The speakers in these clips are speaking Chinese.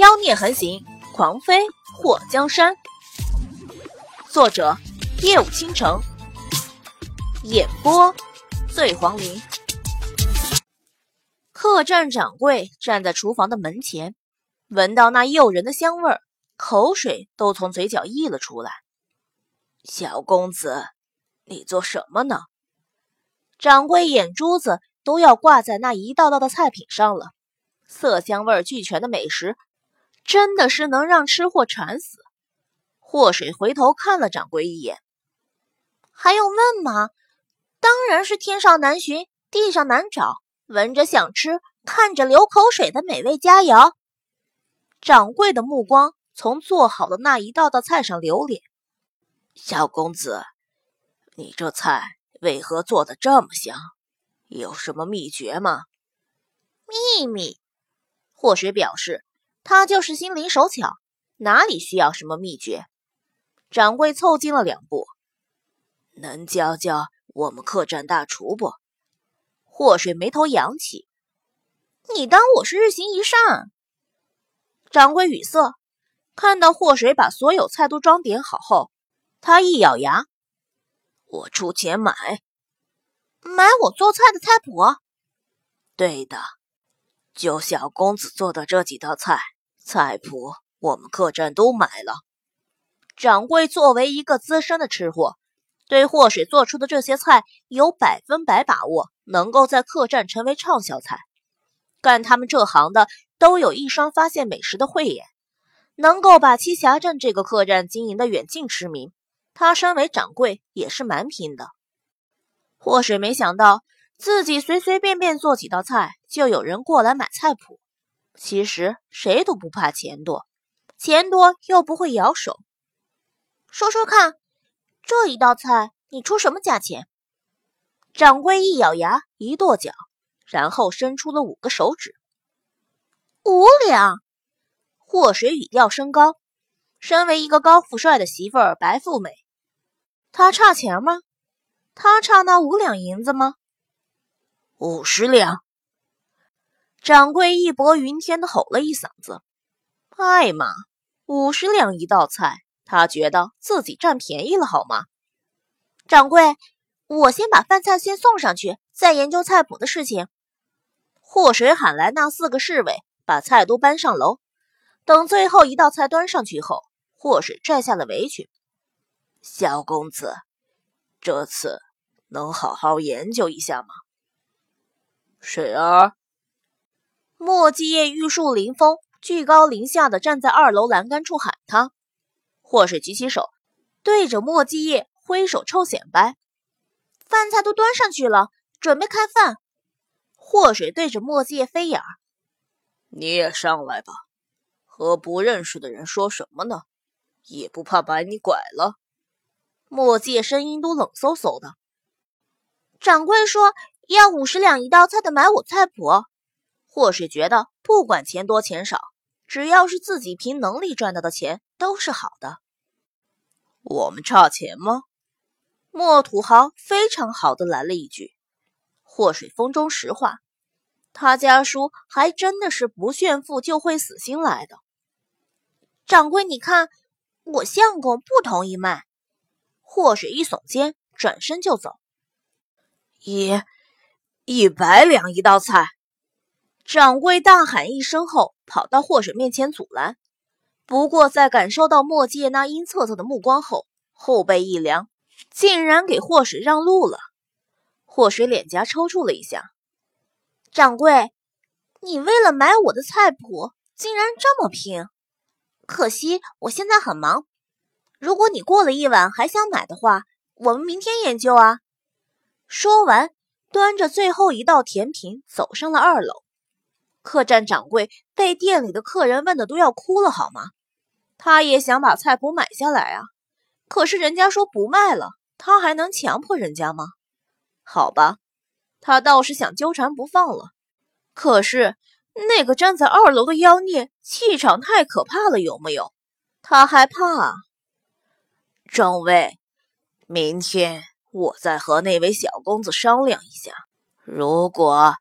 妖孽横行，狂飞祸江山。作者：夜舞倾城，演播：醉黄林。客栈掌柜站在厨房的门前，闻到那诱人的香味儿，口水都从嘴角溢了出来。小公子，你做什么呢？掌柜眼珠子都要挂在那一道道的菜品上了，色香味俱全的美食。真的是能让吃货馋死。祸水回头看了掌柜一眼，还用问吗？当然是天上难寻，地上难找，闻着想吃，看着流口水的美味佳肴。掌柜的目光从做好的那一道道菜上流连。小公子，你这菜为何做的这么香？有什么秘诀吗？秘密？祸水表示。他就是心灵手巧，哪里需要什么秘诀？掌柜凑近了两步，能教教我们客栈大厨不？祸水眉头扬起，你当我是日行一善？掌柜语塞，看到祸水把所有菜都装点好后，他一咬牙：“我出钱买，买我做菜的菜谱。”对的。就小公子做的这几道菜菜谱，我们客栈都买了。掌柜作为一个资深的吃货，对祸水做出的这些菜有百分百把握，能够在客栈成为畅销菜。干他们这行的都有一双发现美食的慧眼，能够把栖霞镇这个客栈经营的远近驰名。他身为掌柜也是蛮拼的。祸水没想到。自己随随便便做几道菜，就有人过来买菜谱。其实谁都不怕钱多，钱多又不会咬手。说说看，这一道菜你出什么价钱？掌柜一咬牙，一跺脚，然后伸出了五个手指。五两。祸水语调升高。身为一个高富帅的媳妇儿，白富美，他差钱吗？他差那五两银子吗？五十两，掌柜义薄云天的吼了一嗓子：“艾玛，五十两一道菜，他觉得自己占便宜了好吗？”掌柜，我先把饭菜先送上去，再研究菜谱的事情。祸水喊来那四个侍卫，把菜都搬上楼。等最后一道菜端上去后，祸水拽下了围裙：“小公子，这次能好好研究一下吗？”水儿，莫继业玉树临风、居高临下的站在二楼栏杆处喊他。祸水举起手，对着莫继业挥手臭显摆：“饭菜都端上去了，准备开饭。”祸水对着莫继业飞眼儿：“你也上来吧，和不认识的人说什么呢？也不怕把你拐了。”莫继业声音都冷飕飕的。掌柜说。要五十两一道菜的买我菜谱，或是觉得不管钱多钱少，只要是自己凭能力赚到的钱都是好的。我们差钱吗？莫土豪非常好的来了一句。祸水风中石化，他家叔还真的是不炫富就会死心来的。掌柜，你看我相公不同意卖。祸水一耸肩，转身就走。一。一百两一道菜，掌柜大喊一声后，跑到祸水面前阻拦。不过在感受到莫界那阴恻恻的目光后，后背一凉，竟然给祸水让路了。祸水脸颊抽搐了一下。掌柜，你为了买我的菜谱，竟然这么拼。可惜我现在很忙。如果你过了一晚还想买的话，我们明天研究啊。说完。端着最后一道甜品走上了二楼，客栈掌柜被店里的客人问的都要哭了，好吗？他也想把菜谱买下来啊，可是人家说不卖了，他还能强迫人家吗？好吧，他倒是想纠缠不放了，可是那个站在二楼的妖孽气场太可怕了，有没有？他害怕。啊众位，明天。我再和那位小公子商量一下，如果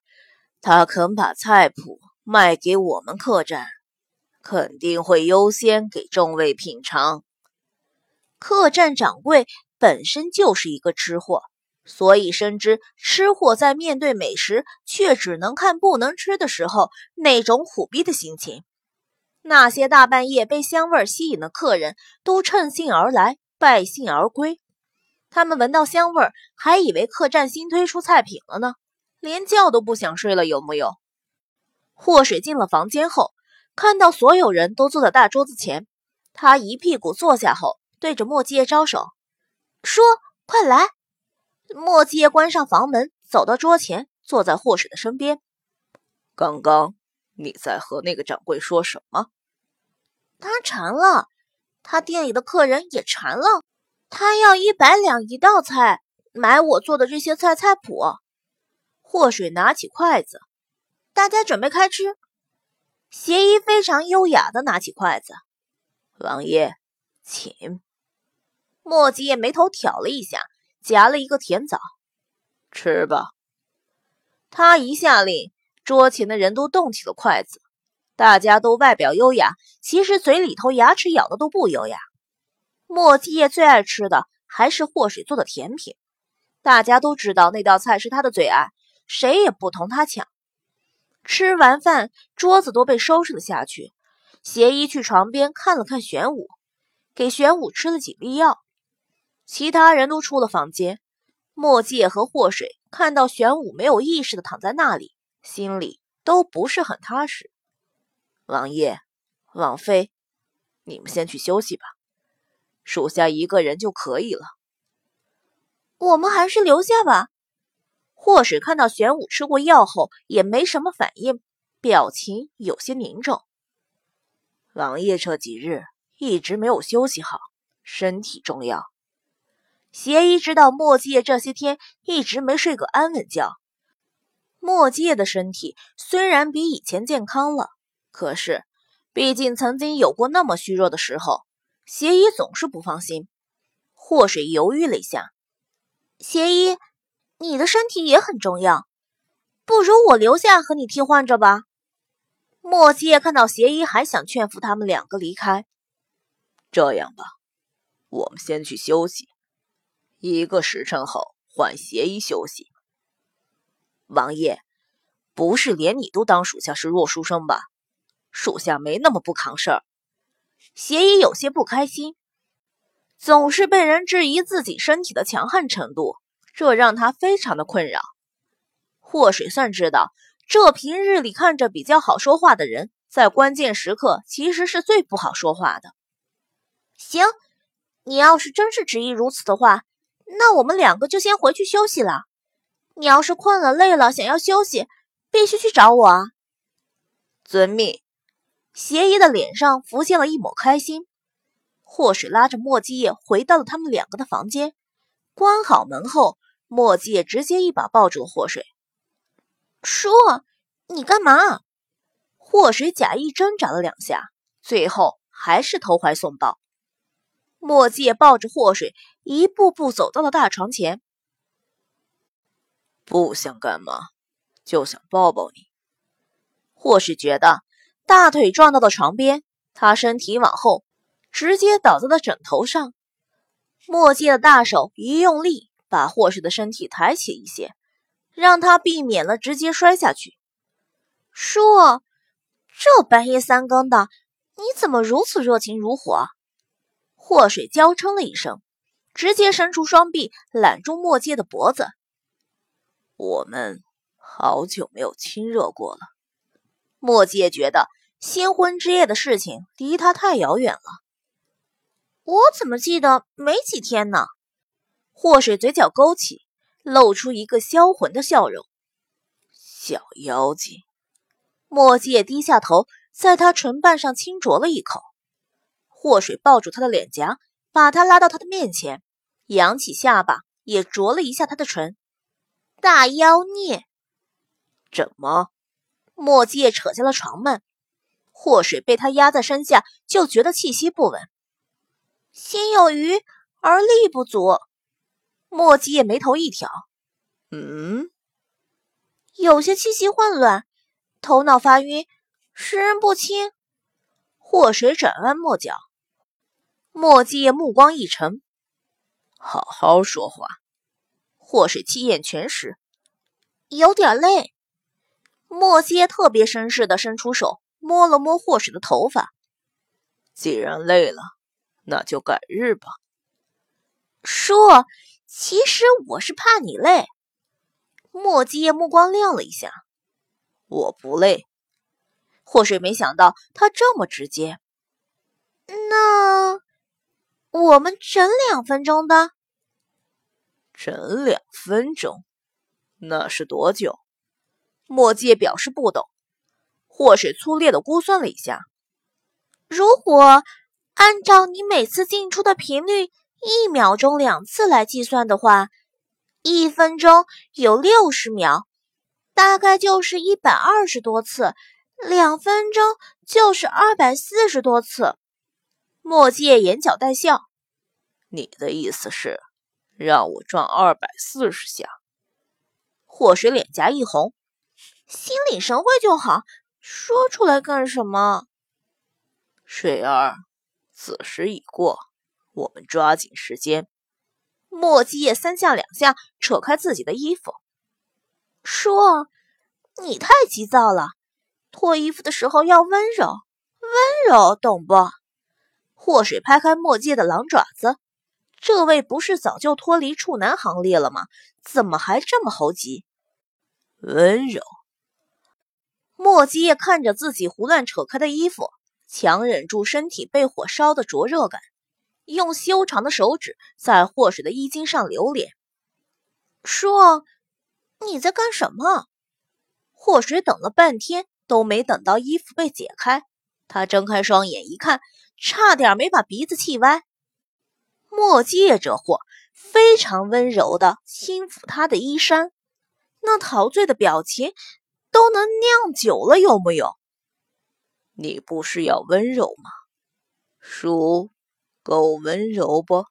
他肯把菜谱卖给我们客栈，肯定会优先给众位品尝。客栈掌柜本身就是一个吃货，所以深知吃货在面对美食却只能看不能吃的时候那种苦逼的心情。那些大半夜被香味吸引的客人都趁兴而来，败兴而归。他们闻到香味儿，还以为客栈新推出菜品了呢，连觉都不想睡了，有木有？祸水进了房间后，看到所有人都坐在大桌子前，他一屁股坐下后，对着莫继业招手，说：“快来！”莫继业关上房门，走到桌前，坐在祸水的身边。刚刚你在和那个掌柜说什么？他馋了，他店里的客人也馋了。他要一百两一道菜，买我做的这些菜菜谱。祸水拿起筷子，大家准备开吃。邪医非常优雅的拿起筷子，王爷，请。莫吉也眉头挑了一下，夹了一个甜枣，吃吧。他一下令，桌前的人都动起了筷子。大家都外表优雅，其实嘴里头牙齿咬的都不优雅。莫继业最爱吃的还是祸水做的甜品，大家都知道那道菜是他的最爱，谁也不同他抢。吃完饭，桌子都被收拾了下去。邪医去床边看了看玄武，给玄武吃了几粒药。其他人都出了房间。莫继业和祸水看到玄武没有意识的躺在那里，心里都不是很踏实。王爷，王妃，你们先去休息吧。属下一个人就可以了。我们还是留下吧。霍水看到玄武吃过药后也没什么反应，表情有些凝重。王爷这几日一直没有休息好，身体重要。邪医知道莫继业这些天一直没睡个安稳觉。莫继业的身体虽然比以前健康了，可是毕竟曾经有过那么虚弱的时候。邪医总是不放心，霍水犹豫了一下。邪医，你的身体也很重要，不如我留下和你替换着吧。莫七夜看到邪医，还想劝服他们两个离开。这样吧，我们先去休息，一个时辰后换邪医休息。王爷，不是连你都当属下是弱书生吧？属下没那么不扛事儿。邪医有些不开心，总是被人质疑自己身体的强悍程度，这让他非常的困扰。祸水算知道，这平日里看着比较好说话的人，在关键时刻其实是最不好说话的。行，你要是真是执意如此的话，那我们两个就先回去休息了。你要是困了累了，想要休息，必须去找我啊。遵命。邪医的脸上浮现了一抹开心。祸水拉着莫继业回到了他们两个的房间，关好门后，莫继业直接一把抱住了祸水。叔，你干嘛？祸水假意挣扎了两下，最后还是投怀送抱。墨迹也抱着祸水，一步步走到了大床前。不想干嘛，就想抱抱你。或是觉得。大腿撞到了床边，他身体往后，直接倒在了枕头上。墨迹的大手一用力，把霍氏的身体抬起一些，让他避免了直接摔下去。叔，这半夜三更的，你怎么如此热情如火？祸水娇嗔了一声，直接伸出双臂揽住墨迹的脖子。我们好久没有亲热过了。墨迹也觉得。新婚之夜的事情离他太遥远了，我怎么记得没几天呢？祸水嘴角勾起，露出一个销魂的笑容。小妖精，墨迹也低下头，在他唇瓣上轻啄了一口。祸水抱住他的脸颊，把他拉到他的面前，扬起下巴，也啄了一下他的唇。大妖孽！怎么？墨迹也扯下了床幔。祸水被他压在身下，就觉得气息不稳。心有余而力不足。莫吉也眉头一挑，嗯，有些气息混乱，头脑发晕，识人不清。祸水转弯抹角，墨迹目光一沉，好好说话。祸水气焰全失，有点累。墨迹特别绅士的伸出手摸了摸祸水的头发。既然累了，那就改日吧。说，其实我是怕你累。墨迹目光亮了一下，我不累。祸水没想到他这么直接。那我们整两分钟的？整两分钟？那是多久？墨界表示不懂。祸水粗略的估算了一下，如果按照你每次进出的频率，一秒钟两次来计算的话，一分钟有六十秒，大概就是一百二十多次。两分钟就是二百四十多次，墨界眼角带笑。你的意思是让我转二百四十下？祸水脸颊一红，心领神会就好，说出来干什么？水儿，子时已过，我们抓紧时间。墨界三下两下扯开自己的衣服，说：“你太急躁了。”脱衣服的时候要温柔，温柔，懂不？祸水拍开墨界的狼爪子，这位不是早就脱离处男行列了吗？怎么还这么猴急？温柔。墨界看着自己胡乱扯开的衣服，强忍住身体被火烧的灼热感，用修长的手指在祸水的衣襟上留恋，说：“你在干什么？”祸水等了半天。都没等到衣服被解开，他睁开双眼一看，差点没把鼻子气歪。墨界这货非常温柔的轻抚他的衣衫，那陶醉的表情都能酿酒了，有木有？你不是要温柔吗？叔，够温柔不？